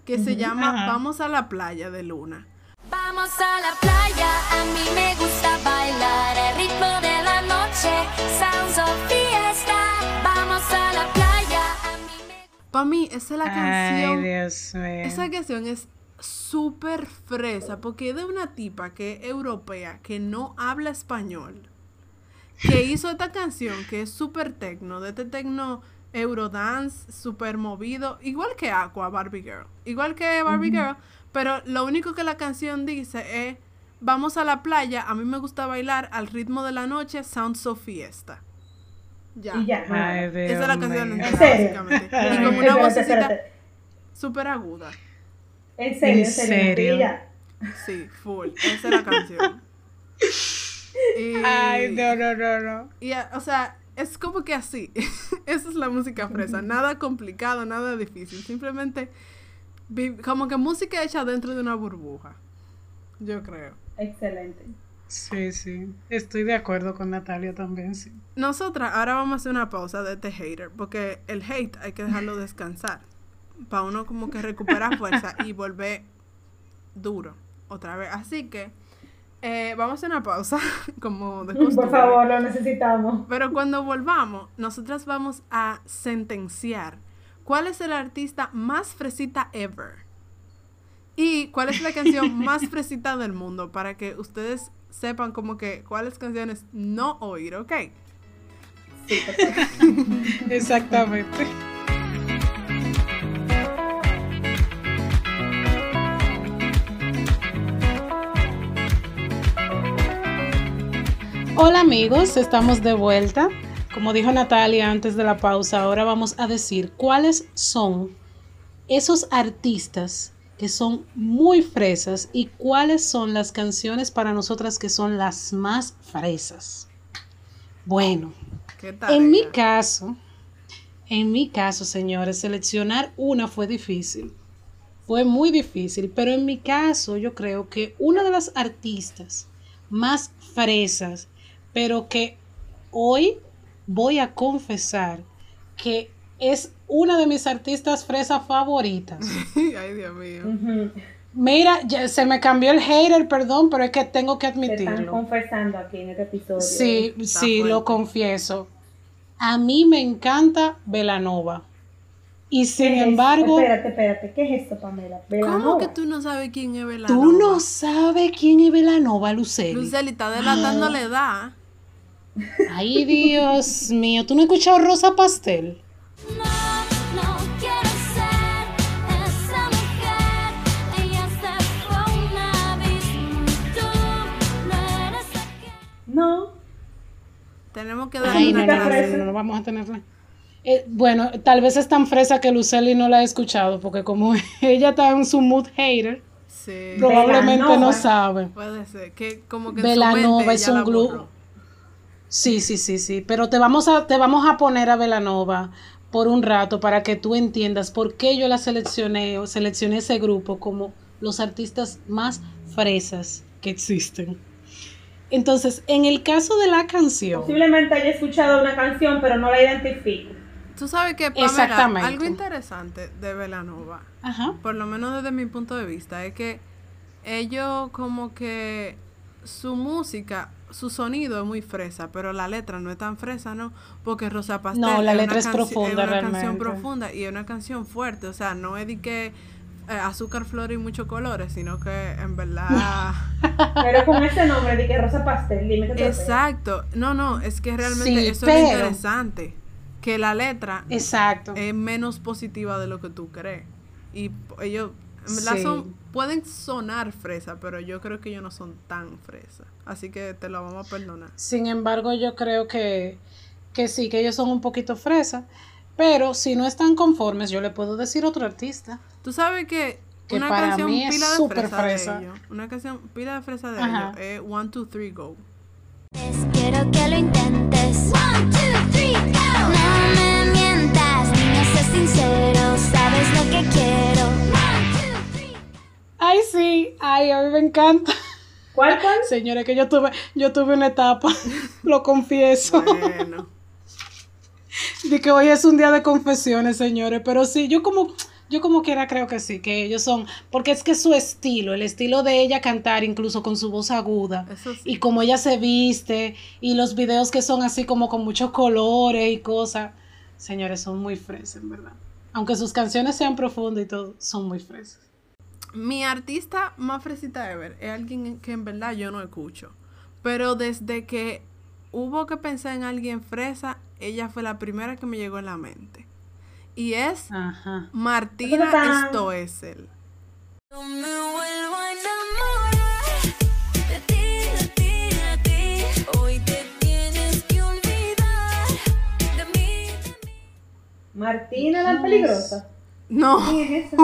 que se llama Ajá. Vamos a la playa de Luna. Vamos a la playa, a mí me gusta bailar el ritmo de la noche, sounds of fiesta. Vamos a la playa, a mí me Para mí, esa es la Ay, canción. Dios mío. Esa canción es súper fresa porque es de una tipa que es europea, que no habla español, que hizo esta canción que es súper tecno, de este tecno Eurodance, súper movido, igual que Aqua, Barbie Girl, igual que Barbie Girl, pero lo único que la canción dice es, vamos a la playa, a mí me gusta bailar al ritmo de la noche, Sound So Fiesta. Ya. Y ya. Ay, Dios Esa es la canción entera, ¿En serio? básicamente. Y como una vocecita súper aguda. En serio, ¿En en serio. Sí, full. Esa es la canción. <laughs> Y, Ay, no, no, no, no. y, o sea, es como que así. <laughs> Esa es la música fresa. Nada complicado, nada difícil. Simplemente como que música hecha dentro de una burbuja. Yo creo. Excelente. Sí, sí. Estoy de acuerdo con Natalia también, sí. Nosotras ahora vamos a hacer una pausa de este hater. Porque el hate hay que dejarlo descansar. Para uno como que recuperar fuerza y volver duro otra vez. Así que eh, vamos a hacer una pausa. <laughs> Como de costumbre. Por favor, lo necesitamos. Pero cuando volvamos, nosotras vamos a sentenciar cuál es el artista más fresita ever. Y cuál es la canción <laughs> más fresita del mundo para que ustedes sepan como que cuáles canciones no oír, ¿ok? Sí, perfecto. <laughs> Exactamente. Hola amigos, estamos de vuelta. Como dijo Natalia antes de la pausa, ahora vamos a decir cuáles son esos artistas que son muy fresas y cuáles son las canciones para nosotras que son las más fresas. Bueno, ¿Qué tal? en mi caso, en mi caso, señores, seleccionar una fue difícil. Fue muy difícil, pero en mi caso yo creo que una de las artistas más fresas, pero que hoy voy a confesar que es una de mis artistas fresas favoritas. <laughs> Ay, Dios mío. Mira, ya se me cambió el hater, perdón, pero es que tengo que Te están admitirlo. confesando aquí en este episodio. Sí, Está sí, lo confieso. A mí me encanta Velanova. Y ¿Qué sin es? embargo, Espérate, espérate. ¿Qué es esto, Pamela? ¿Cómo que tú no sabes quién es Belanova? tú no sabes quién es Velanova, Luceli. Luceli está delatando la edad. Ay, Dios mío, ¿tú no has escuchado Rosa Pastel? No, no quiero ser esa mujer. Ella se fue a un abismo tú no eres aquel. No. Tenemos que darle Ay, no, una no, no, no, no, no, vamos a tenerla. Eh, bueno, tal vez es tan fresa que Luceli no la ha escuchado, porque como <laughs> ella está en su mood hater, Sí. Probablemente no Velanova. sabe. Puede ser. Que como que en su Velanova mente es un grupo. Sí, sí, sí, sí. Pero te vamos a, te vamos a poner a Velanova por un rato para que tú entiendas por qué yo la seleccioné o seleccioné ese grupo como los artistas más fresas que existen. Entonces, en el caso de la canción, Posiblemente haya escuchado una canción, pero no la identifico. Tú sabes que, Pamela, Exactamente. algo interesante de Velanova, ajá, por lo menos desde mi punto de vista, es que ellos como que su música, su sonido es muy fresa, pero la letra no es tan fresa, ¿no? Porque Rosa Pastel No, la una letra es canci- profunda, una canción realmente. profunda y es una canción fuerte, o sea, no es de que eh, azúcar, flor y muchos colores, sino que en verdad... <laughs> Pero con ese nombre de que Rosa Pastel, dime que te Exacto, no, no, es que realmente Sí, eso es pero- interesante, que la letra exacto. es menos positiva de lo que tú crees. Y ellos, en verdad, Sí. son, pueden sonar fresa, pero yo creo que ellos no son tan fresa. Así que te lo vamos a perdonar. Sin embargo, yo creo que, que sí, que ellos son un poquito fresas. Pero si no están conformes, yo le puedo decir otro artista. Tú sabes que, Que una para canción mí es pila de súper fresa, fresa. de ellos, una canción pila de fresa de Ajá. ellos es One, Two, Three, Go. Quiero que lo intentes. One, two, three, go. No me mientas, niño, sé sincero. Sabes lo que quiero. One, two, three. Ay, sí, ay, a mí me encanta. ¿Cuál, cuál? Señores, que yo tuve, yo tuve una etapa, <laughs> lo confieso. Bueno, <laughs> De que hoy es un día de confesiones, señores. Pero sí, yo como, yo como quiera creo que sí, que ellos son, porque es que su estilo, el estilo de ella cantar, incluso con su voz aguda, eso sí. y como ella se viste, y los videos que son así como con muchos colores y cosas, señores, son muy fresas, en verdad. Aunque sus canciones sean profundas y todo, son muy fresas. Mi artista más fresita ever es alguien que en verdad yo no escucho. Pero desde que hubo que pensar en alguien fresa, ella fue la primera que me llegó en la mente. Y es Ajá. Martina Tatán. Stoessel. No me vuelvo a enamorar de ti, de ti, de ti. Hoy te tienes que olvidar de mí, de mí. Martina la ¿Quién es? peligrosa. No, ¿Quién es? <laughs>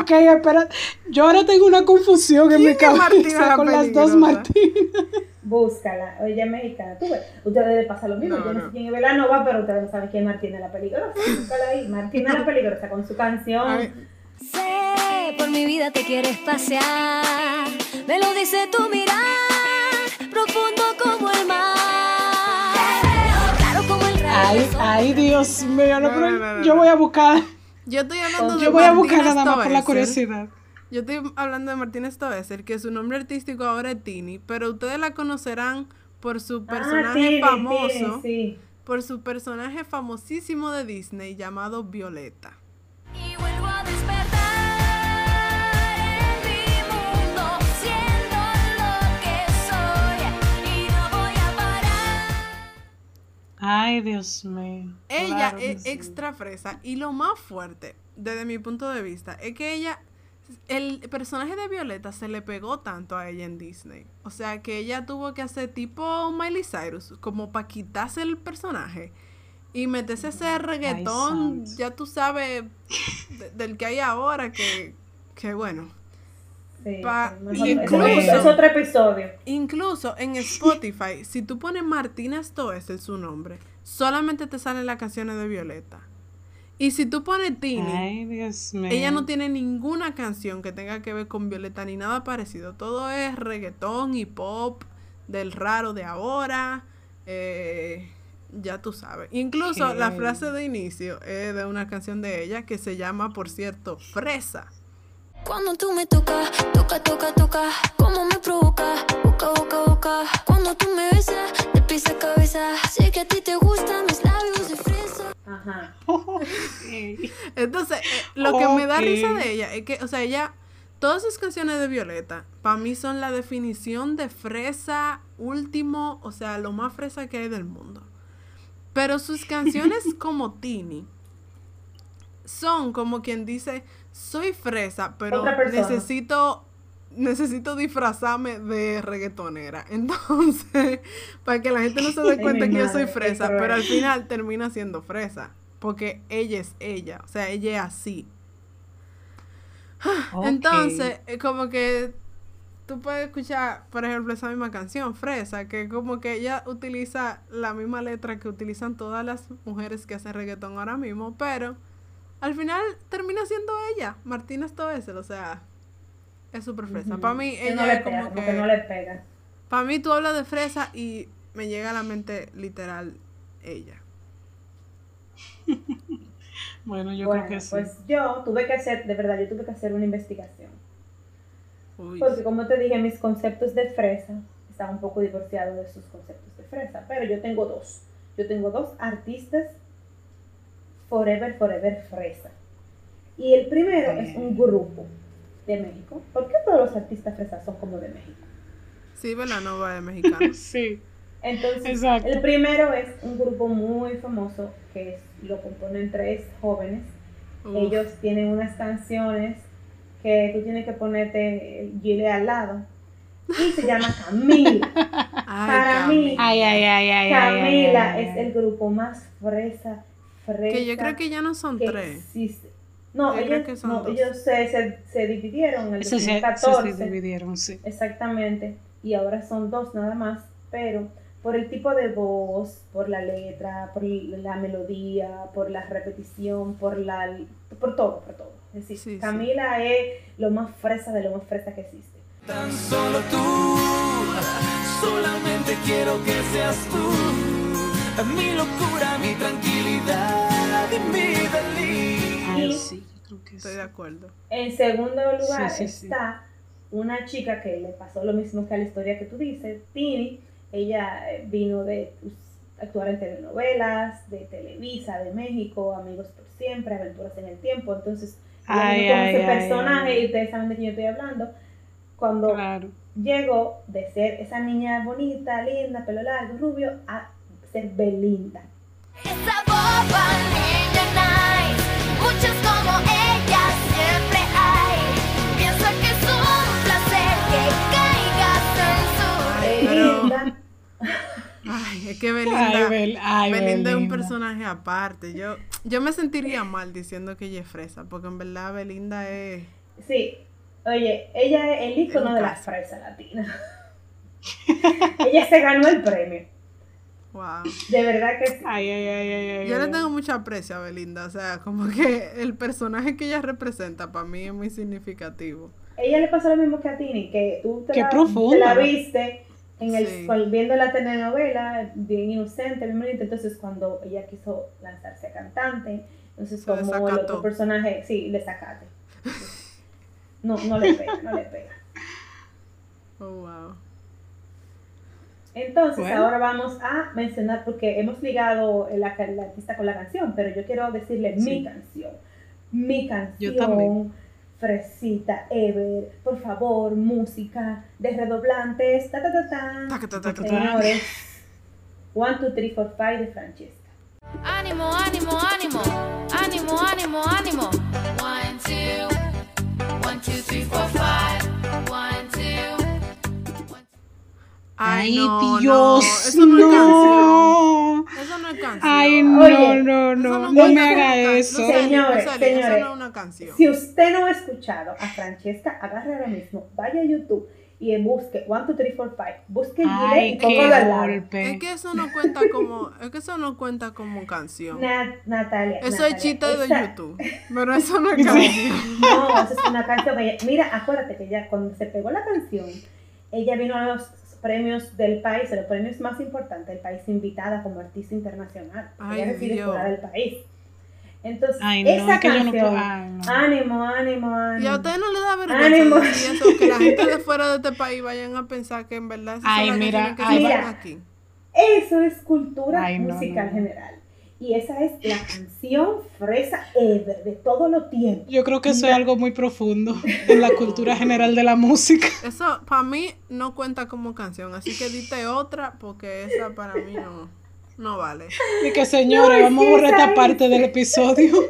Ok, espera. Yo ahora tengo una confusión en mi ¿Quién es Martina cabeza la con las dos peligrosa? Martinas. Búscala. Ella es mexicana. Tú ves, ustedes les pasa lo mismo. No, Yo no no. sé quién es Velanova, pero ustedes no saben quién es Martina la peligrosa. Búscala ahí. Martina la peligrosa con su canción. Sé, por mi vida te quieres pasear. Me lo dice tu mirar, profundo como el mar. Ay, ay, Dios mío. no, yo voy a buscar. yo estoy hablando de Yo voy a buscar nada más por la curiosidad. Yo estoy hablando de Martina Stoessel, que su nombre artístico ahora es Tini, pero ustedes la conocerán por su Ah, personaje Tini, famoso, Tini, sí. por su personaje famosísimo de Disney llamado Violeta. Ay, Dios mío. Ella Claro es sí. extra fresa y lo más fuerte, desde mi punto de vista, es que ella, el personaje de Violeta se le pegó tanto a ella en Disney. O sea que ella tuvo que hacer tipo Miley Cyrus, como para quitarse el personaje y meterse ese reggaetón, ya tú sabes, de- del que hay ahora, que, que bueno. Sí, incluso- ese es otro episodio. Incluso en Spotify, <laughs> si tú pones Martina Stoessel su nombre, solamente te salen las canciones de Violeta. Y si tú pones Tini, Ay, Dios mío. ella no tiene ninguna canción que tenga que ver con Violeta ni nada parecido. Todo es reggaetón y pop del raro de ahora. eh, ya tú sabes. Incluso la frase de inicio es de una canción de ella que se llama, por cierto, Fresa. Cuando tú me tocas, toca, toca, toca, como me provoca, boca, boca, boca. Cuando tú me besas, de pies a cabeza, sé que a ti te gustan mis labios de fresa. Ajá. Ey. Entonces, eh, lo que me da risa de ella es que, o sea, ella, todas sus canciones de Violeta, para mí son la definición de fresa último, o sea, lo más fresa que hay del mundo. Pero sus canciones <laughs> como Tini son como quien dice, soy fresa, pero necesito necesito disfrazarme de reggaetonera. <laughs> Entonces, para que la gente no se dé <laughs> cuenta que yo soy fresa, pero al final termina siendo fresa, porque ella es ella, o sea, ella es así. <sighs> Ok. Entonces, es como que tú puedes escuchar, por ejemplo, esa misma canción, Fresa, que como que ella utiliza la misma letra que utilizan todas las mujeres que hacen reggaetón ahora mismo, pero al final termina siendo ella, Martínez Toesel, o sea, es súper fresa. Para mí, Que ella no le es pega, como como que... que no le pega. Para mí tú hablas de fresa y me llega a la mente literal ella. <laughs> Bueno, yo bueno, creo que sí. pues yo tuve que hacer, de verdad, yo tuve que hacer una investigación. Uy, Porque como te dije, mis conceptos de fresa están un poco divorciados de sus conceptos de fresa. Pero yo tengo dos. Yo tengo dos artistas forever, forever fresa. Y el primero es un grupo de México. ¿Por qué todos los artistas fresas son como de México? sí, Velanova es mexicana. <laughs> Sí, Entonces, Exacto. el primero es un grupo muy famoso que es- lo componen tres jóvenes. Uf, Ellos tienen unas canciones que tú tienes que ponerte el gile al lado. Y se llama Camila. <laughs> ay, para mí- Cami. Ay, ay, ay, ay. ay, Camila ay, es el grupo más fresa, fresa Que yo creo que ya no son que tres. existe. No, Yo creo ellos, que son no, dos. ellos se, se, se dividieron en el Ese se, se, 2014. se dividieron, sí. Exactamente. Y ahora son dos nada más, pero por el tipo de voz, por la letra, por la melodía, por la repetición, por la por todo, por todo. Es decir, Sí, sí. Camila es lo más fresa de lo más fresa que existe. Tan solo tú, solamente quiero que seas tú. Mi locura, mi tranquilidad y mi delirio. Ay, Y- sí, yo creo que sí. Estoy de acuerdo. En segundo lugar Sí, sí, sí. está una chica que le pasó lo mismo que a la historia que tú dices, Tini. Ella eh, vino de pues, actuar en telenovelas, de Televisa, de México, Amigos por Siempre, Aventuras en el Tiempo. Entonces, Ay, vino con ay, ese ay, personaje ay. y ustedes saben de quién yo estoy hablando. Cuando Claro. llegó de ser esa niña bonita, linda, pelo largo, rubio, a ser Belinda. Esa boba niña nice, muchas como ella siempre hay. Piensa que es un placer que caigas en su Pero- Belinda. Ay, es que Belinda, Ay, Bel- ay, Belinda es un Belinda. personaje aparte. Yo, yo me sentiría mal diciendo que ella es fresa, porque en verdad Belinda es... Sí, oye, ella es el icono de la caso. fresa latina. <laughs> ella se ganó el premio, Wow. de verdad que sí. Ay, ay, ay, ay, ay. Yo le ay. tengo mucho aprecio a Belinda, o sea, como que el personaje que ella representa para mí es muy significativo. Ella le pasó lo mismo que a Tini, que tú te, Qué la, profunda. te la viste en el, Sí. viendo la telenovela, bien inocente, bien bonita, entonces cuando ella quiso lanzarse a cantante, entonces Se como el otro personaje, sí, le sacate. No, no le pega, no le pega. <laughs> Oh, wow. Entonces, ahora vamos a mencionar, porque hemos ligado el, el artista con la canción, pero yo quiero decirle mi canción. Mi canción, Fresita, Ever, por favor, música de redoblantes. Ta, ta, ta, ta. Señores, One, Two, Three, Four, Five de Francesca. Ánimo, ánimo, ánimo. Ánimo, ánimo, ánimo. One, two. One, two, three, four, five. Ay, Ay, no, Dios. no, eso no, es no. canción. Eso no es canción. Ay, no, Oye, no, no. no me haga eso. Señores, señores. Eso no es una canción. Si usted no ha escuchado a Francesca, agarre ahora mismo, vaya a YouTube y busque 1, 2, 3, 4, 5. Busque Ay, y al lado. golpe. Es que eso no cuenta como, es que eso no cuenta como canción. Na- Natalia. Eso Natalia, es chiste de YouTube. Pero eso no es <laughs> canción. No, eso es una canción. Mira, acuérdate que ya cuando se pegó la canción, ella vino a los premios del país, los premios más importantes del país, invitada como artista internacional. Ay, ella fuera del país. Entonces, Ay, no, esa es que yo no canción. Ay, no. ánimo, ánimo, ánimo. Y a ustedes no les da Ánimo. vergüenza eso, que la <laughs> gente de fuera de este país vayan a pensar que en verdad Ay, mira, que mira. aquí. Eso es cultura Ay, no, musical no. general. Y esa es la canción fresa ever de todo lo tiempo. Yo creo que eso es algo muy profundo en la cultura general de la música. <laughs> Eso para mí no cuenta como canción, así que dite otra porque esa para mí no, no vale. Y que señores, No, vamos a borrar esta parte del episodio.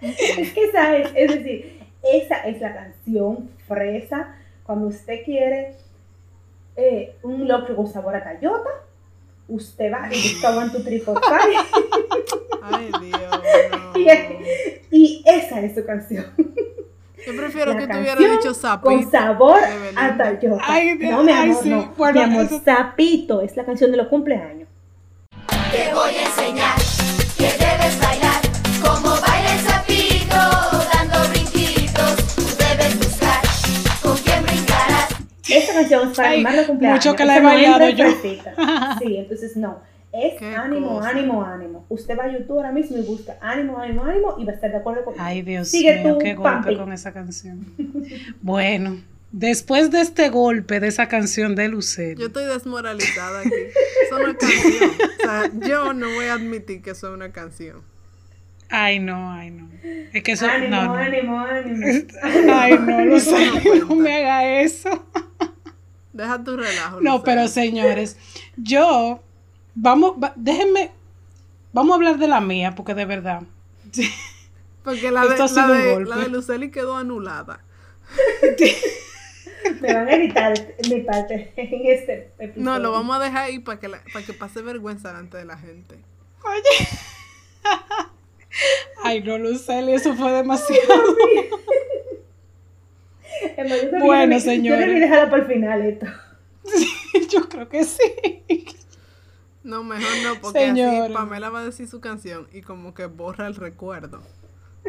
Es que esa es, es decir, esa es la canción fresa cuando usted quiere eh, un loco con sabor a Toyota. Usted va y busca One, Two, Three, Four, Five, Ay, Dios. <laughs> y, No. y esa es su canción. Yo prefiero La que hubieras canción dicho sapito. Con sabor a Toyota. Ay, no, mi ay, amor, sí. no. Bueno, mi amor, eso- Sapito es la canción de los cumpleaños. Te voy a enseñar que debes bailar Es para Ay, animar los cumpleaños. mucho que la he no bailado yo. Sí, entonces no. Es Qué ánimo, cosa. ánimo, ánimo. Usted va a YouTube ahora mismo y busca ánimo, ánimo, ánimo y va a estar de acuerdo conmigo. Ay, Dios Sigue mío, tú, qué golpe Pampi. con esa canción. Bueno, después de este golpe de esa canción de Lucero, Yo estoy desmoralizada aquí. Eso no es canción. O sea, yo no voy a admitir que eso es una canción. ay no, ay no. Es que eso, ánimo, no, no. ánimo, ánimo. Ay no, Lucero, cuenta. no me haga eso. Deja tu relajo. No, Lucero. pero señores, yo, vamos, va- déjenme, vamos a hablar de la mía, porque de verdad. Porque la de, Esto ha la sido un de, golpe. la de Luceli quedó anulada. Me van a editar mi parte en este episodio. No, lo vamos a dejar ahí para que, la- para que pase vergüenza delante de la gente. <laughs> Ay no, Luceli, eso fue <laughs> demasiado. Es más, yo creo que <laughs> Bueno, señores. Yo debí dejarlo para el final esto. <laughs> Yo creo que sí. No, mejor no, porque así. Pamela va a decir su canción y como que borra el recuerdo.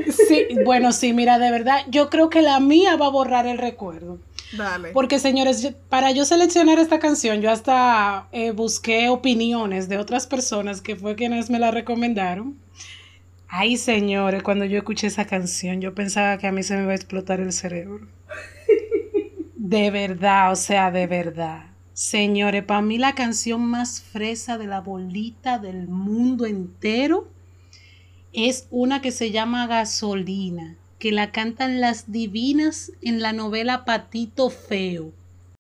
Sí, bueno, sí, mira, de verdad, yo creo que la mía va a borrar el recuerdo. Dale. Porque, señores, para yo seleccionar esta canción, yo hasta eh, busqué opiniones de otras personas que fue quienes me la recomendaron. Ay, señores, cuando yo escuché esa canción, yo pensaba que a mí se me iba a explotar el cerebro. De verdad, o sea, de verdad. Señores, para mí la canción más fresa de la bolita del mundo entero es una que se llama Gasolina, que la cantan las divinas en la novela Patito Feo.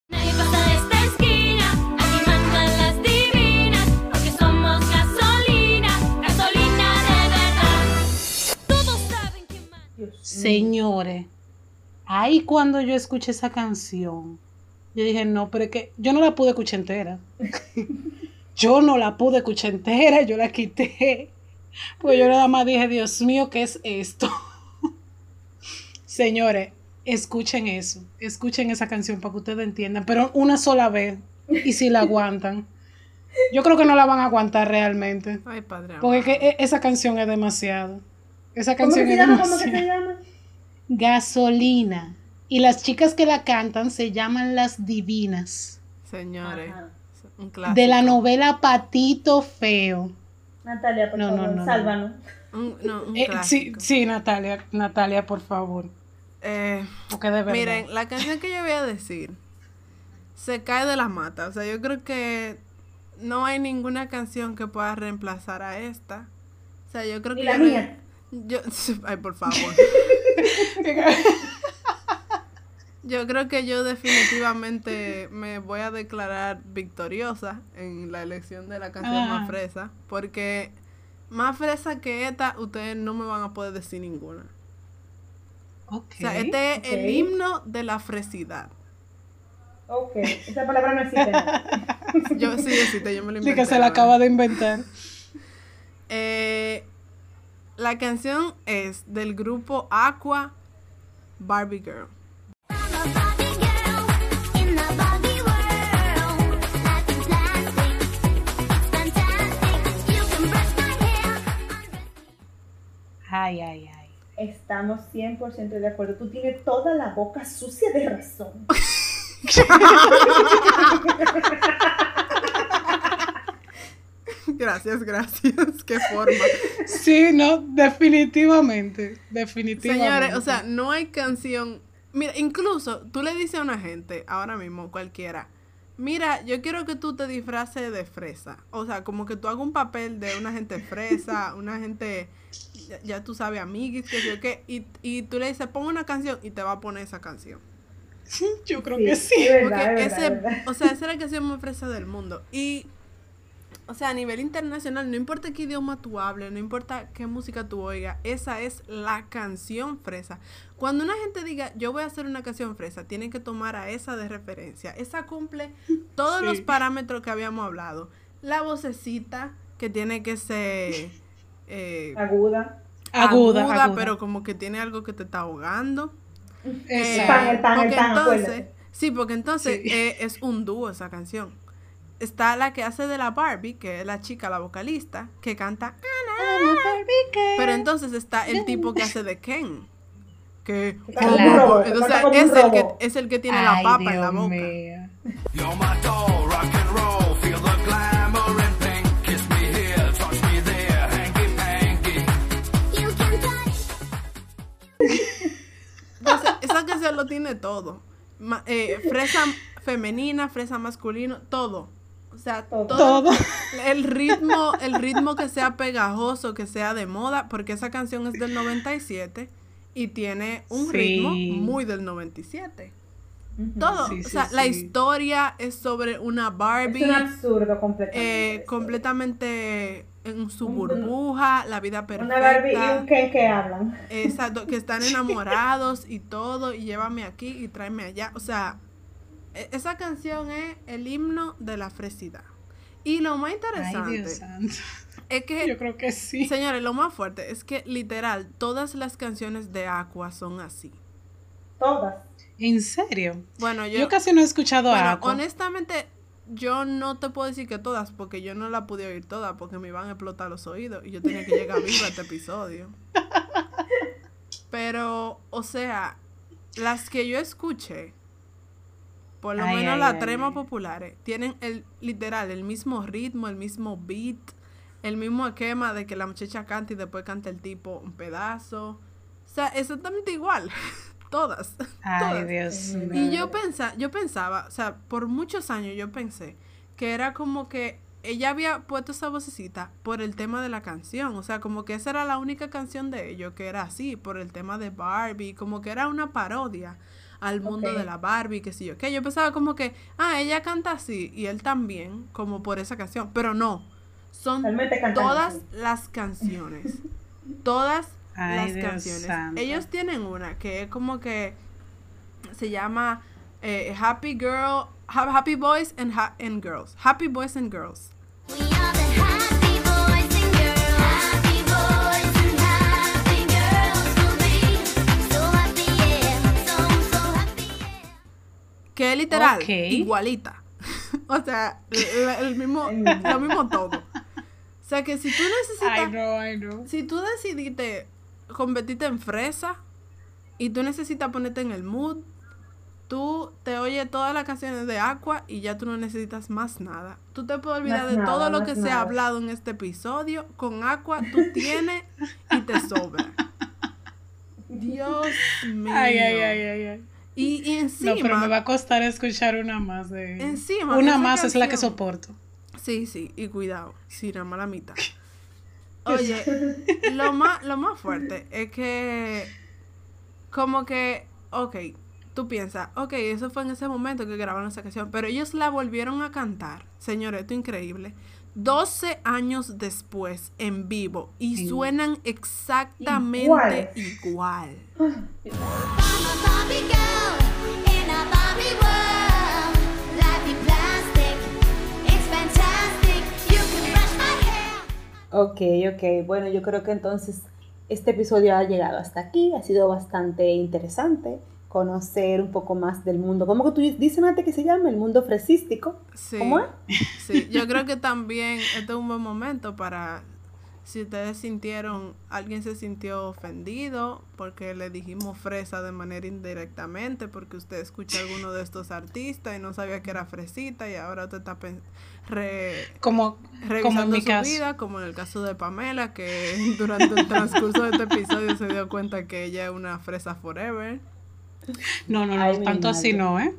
Nadie pasa de esta esquina, aquí mandan las divinas, porque somos gasolina, gasolina de verdad. Todos saben que manda. Dios mío. Señores, ahí cuando yo escuché esa canción, yo dije, no, pero es que yo no la pude escuchar entera. <laughs> yo no la pude escuchar entera, yo la quité. Pues yo nada más dije, Dios mío, ¿qué es esto? <laughs> Señores, escuchen eso, escuchen esa canción para que ustedes entiendan, pero una sola vez y si la aguantan. Yo creo que no la van a aguantar realmente, Ay, padre. porque que e- esa canción es demasiado. Esa ¿Cómo canción que se es llama? ¿Cómo que se demasiado. llama? Gasolina. Y las chicas que la cantan se llaman las divinas. Señores, Ajá. un clásico. De la novela Patito Feo. Natalia, por No, favor, no, no. sálvanos. Un, no, un Eh, sí, sí, Natalia, Natalia, por favor. Eh, Porque de verdad. miren, la canción que yo voy a decir se cae de la mata. O sea, yo creo que no hay ninguna canción que pueda reemplazar a esta. O sea, yo creo Ni que la mía. Yo, <laughs> ay, por favor. <laughs> Yo creo que yo definitivamente me voy a declarar victoriosa en la elección de la canción Ah. más fresa, porque más fresa que esta, ustedes no me van a poder decir ninguna. Ok. O sea, este es el himno de la fresidad. Ok, esa palabra no existe. <laughs> Yo sí, existe, yo me Sí, inventé. que se la acaba de inventar. Eh, la canción es del grupo Aqua Barbie Girl. Ay, ay, ay. Estamos 100% de acuerdo. Tú tienes toda la boca sucia de razón. <laughs> Gracias, gracias. Qué forma. Sí, no, definitivamente. Definitivamente. Señores, o sea, no hay canción. Mira, incluso tú le dices a una gente, ahora mismo, cualquiera, mira, yo quiero que tú te disfraces de fresa. O sea, como que tú hagas un papel de una gente fresa, una gente, ya, ya tú sabes, amiguis, que sé yo qué, y, y tú le dices, pon una canción y te va a poner esa canción. <laughs> yo creo Sí, que sí. Es Porque verdad, es ese, verdad, es verdad. o sea, esa es la canción más fresa del mundo. Y, o sea, a nivel internacional, no importa qué idioma tú hables, no importa qué música tú oigas, esa es la canción fresa. Cuando una gente diga, yo voy a hacer una canción fresa, tienen que tomar a esa de referencia. Esa cumple <laughs> todos Sí. los parámetros que habíamos hablado. La vocecita, que tiene que ser... eh, Aguda. Aguda, aguda. pero como que tiene algo que te está ahogando. Eh, El pan, el pan, el porque pan, entonces, sí, porque entonces Sí. eh, es un dúo esa canción. Está la que hace de la Barbie, que es la chica, la vocalista, que canta. Pero entonces está el tipo que hace de Ken. Que que entonces es el que es el que tiene la Ay, papa en la Dios boca. Entonces, esa canción lo tiene todo. Ma- eh, fresa femenina, fresa masculino, todo. O sea, Todo. el ritmo, el ritmo que sea pegajoso, que sea de moda, porque esa canción es del 97 y tiene un Sí. ritmo muy del 97. Ujú. Todo, Sí, o sí, sea, la historia es sobre una Es Barbie un absurdo completamente. eh, completamente en su Un- burbuja, la vida perfecta. Una Barbie y un Ken que hablan. Exacto, que están <laughs> enamorados y todo, y llévame aquí y tráeme allá. O sea, esa canción es el himno de la fresidad. Y lo más Ay, interesante Dios santo. es Yo que, creo que sí. señores, lo más fuerte es que literal todas las canciones de Aqua son así. Todas. ¿En serio? Bueno, yo, Yo casi no he escuchado bueno, a Aqua. honestamente, yo no te puedo decir que todas, porque yo no la pude oír todas, porque me iban a explotar los oídos y yo tenía que llegar <laughs> viva a este episodio. Pero, o sea, las que yo escuché, por lo Ay, menos ay, las tres más populares, tienen el literal el mismo ritmo, el mismo beat, el mismo esquema de que la muchacha canta y después canta el tipo un pedazo. O sea, exactamente igual. <laughs> Todas. Ay, todas. Dios mío. Y yo pensa, yo pensaba, o sea, por muchos años yo pensé que era como que ella había puesto esa vocecita por el tema de la canción, o sea, como que esa era la única canción de ellos que era así, por el tema de Barbie, como que era una parodia al mundo de la Barbie, que sé yo, que yo pensaba como que, ah, ella canta así y él también, como por esa canción, pero no, son todas así. las canciones, todas Ay, las Dios canciones. santo. Ellos tienen una que es como que se llama eh, Happy Girl, Ha- Happy Boys and, Ha- and Girls. Happy Boys and Girls. We are the Que es literal, igualita. <laughs> o sea, el, el mismo, <laughs> lo mismo todo. O sea que si tú necesitas, Ay, no, ay, no. si tú decidiste convertirte en fresa y tú necesitas ponerte en el mood, tú te oyes todas las canciones de Aqua y ya tú no necesitas más nada. Tú te puedes olvidar de nada, todo lo que se ha hablado en este episodio. Con Aqua tú tienes y te <laughs> sobra. Dios mío. Ay, ay, ay, ay, ay. Y, y encima, No, pero me va a costar escuchar una más de Encima, Una más es la que soporto. Sí, sí, y cuidado, si nada más la mitad. <laughs> Oye, lo más, lo más fuerte es que, como que, ok, tú piensas, ok, eso fue en ese momento que grabaron esa canción, pero ellos la volvieron a cantar, señores, esto es increíble, 12 años después en vivo y Sí. suenan exactamente igual. Hair. Ok, ok. Bueno, yo creo que entonces este episodio ha llegado hasta aquí. Ha sido bastante interesante conocer un poco más del mundo. ¿Cómo que tú dices, Mate, que se llama? El mundo fresístico. Sí, ¿Cómo es? sí, yo creo que también este es un buen momento para si ustedes sintieron, alguien se sintió ofendido porque le dijimos fresa de manera indirectamente, porque usted escucha a alguno de estos artistas y no sabía que era fresita y ahora usted está re- Como, como en revisando mi su caso. vida, como en el caso de Pamela, que <laughs> durante el transcurso de este episodio se dio cuenta que ella es una fresa forever. No, no, no, Ay, tanto así no, ¿eh?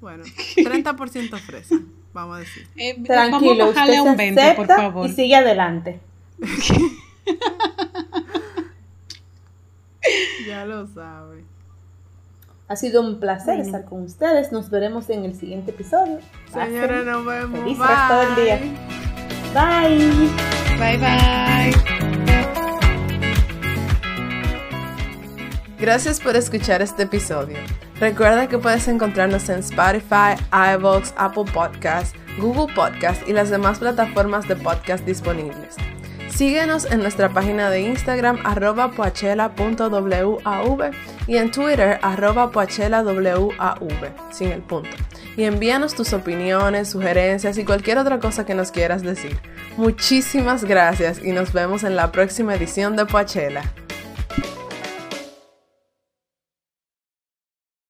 Bueno, <laughs> 30% fresa, vamos a decir. Eh, Tranquilo, vamos a bajarle usted un se 20, por favor. y sigue adelante. <laughs> Ya lo sabe. Ha sido un placer estar con ustedes. Nos veremos en el siguiente episodio. Señora, nos vemos. Feliz resto del día. Bye. Bye. Bye, bye. Gracias por escuchar este episodio. Recuerda que puedes encontrarnos en Spotify, iVoox, Apple Podcasts, Google Podcasts y las demás plataformas de podcast disponibles. Síguenos en nuestra página de Instagram arroba poachela.wav y en Twitter arroba poachelawav, sin el punto. Y envíanos tus opiniones, sugerencias y cualquier otra cosa que nos quieras decir. Muchísimas gracias y nos vemos en la próxima edición de Poachela.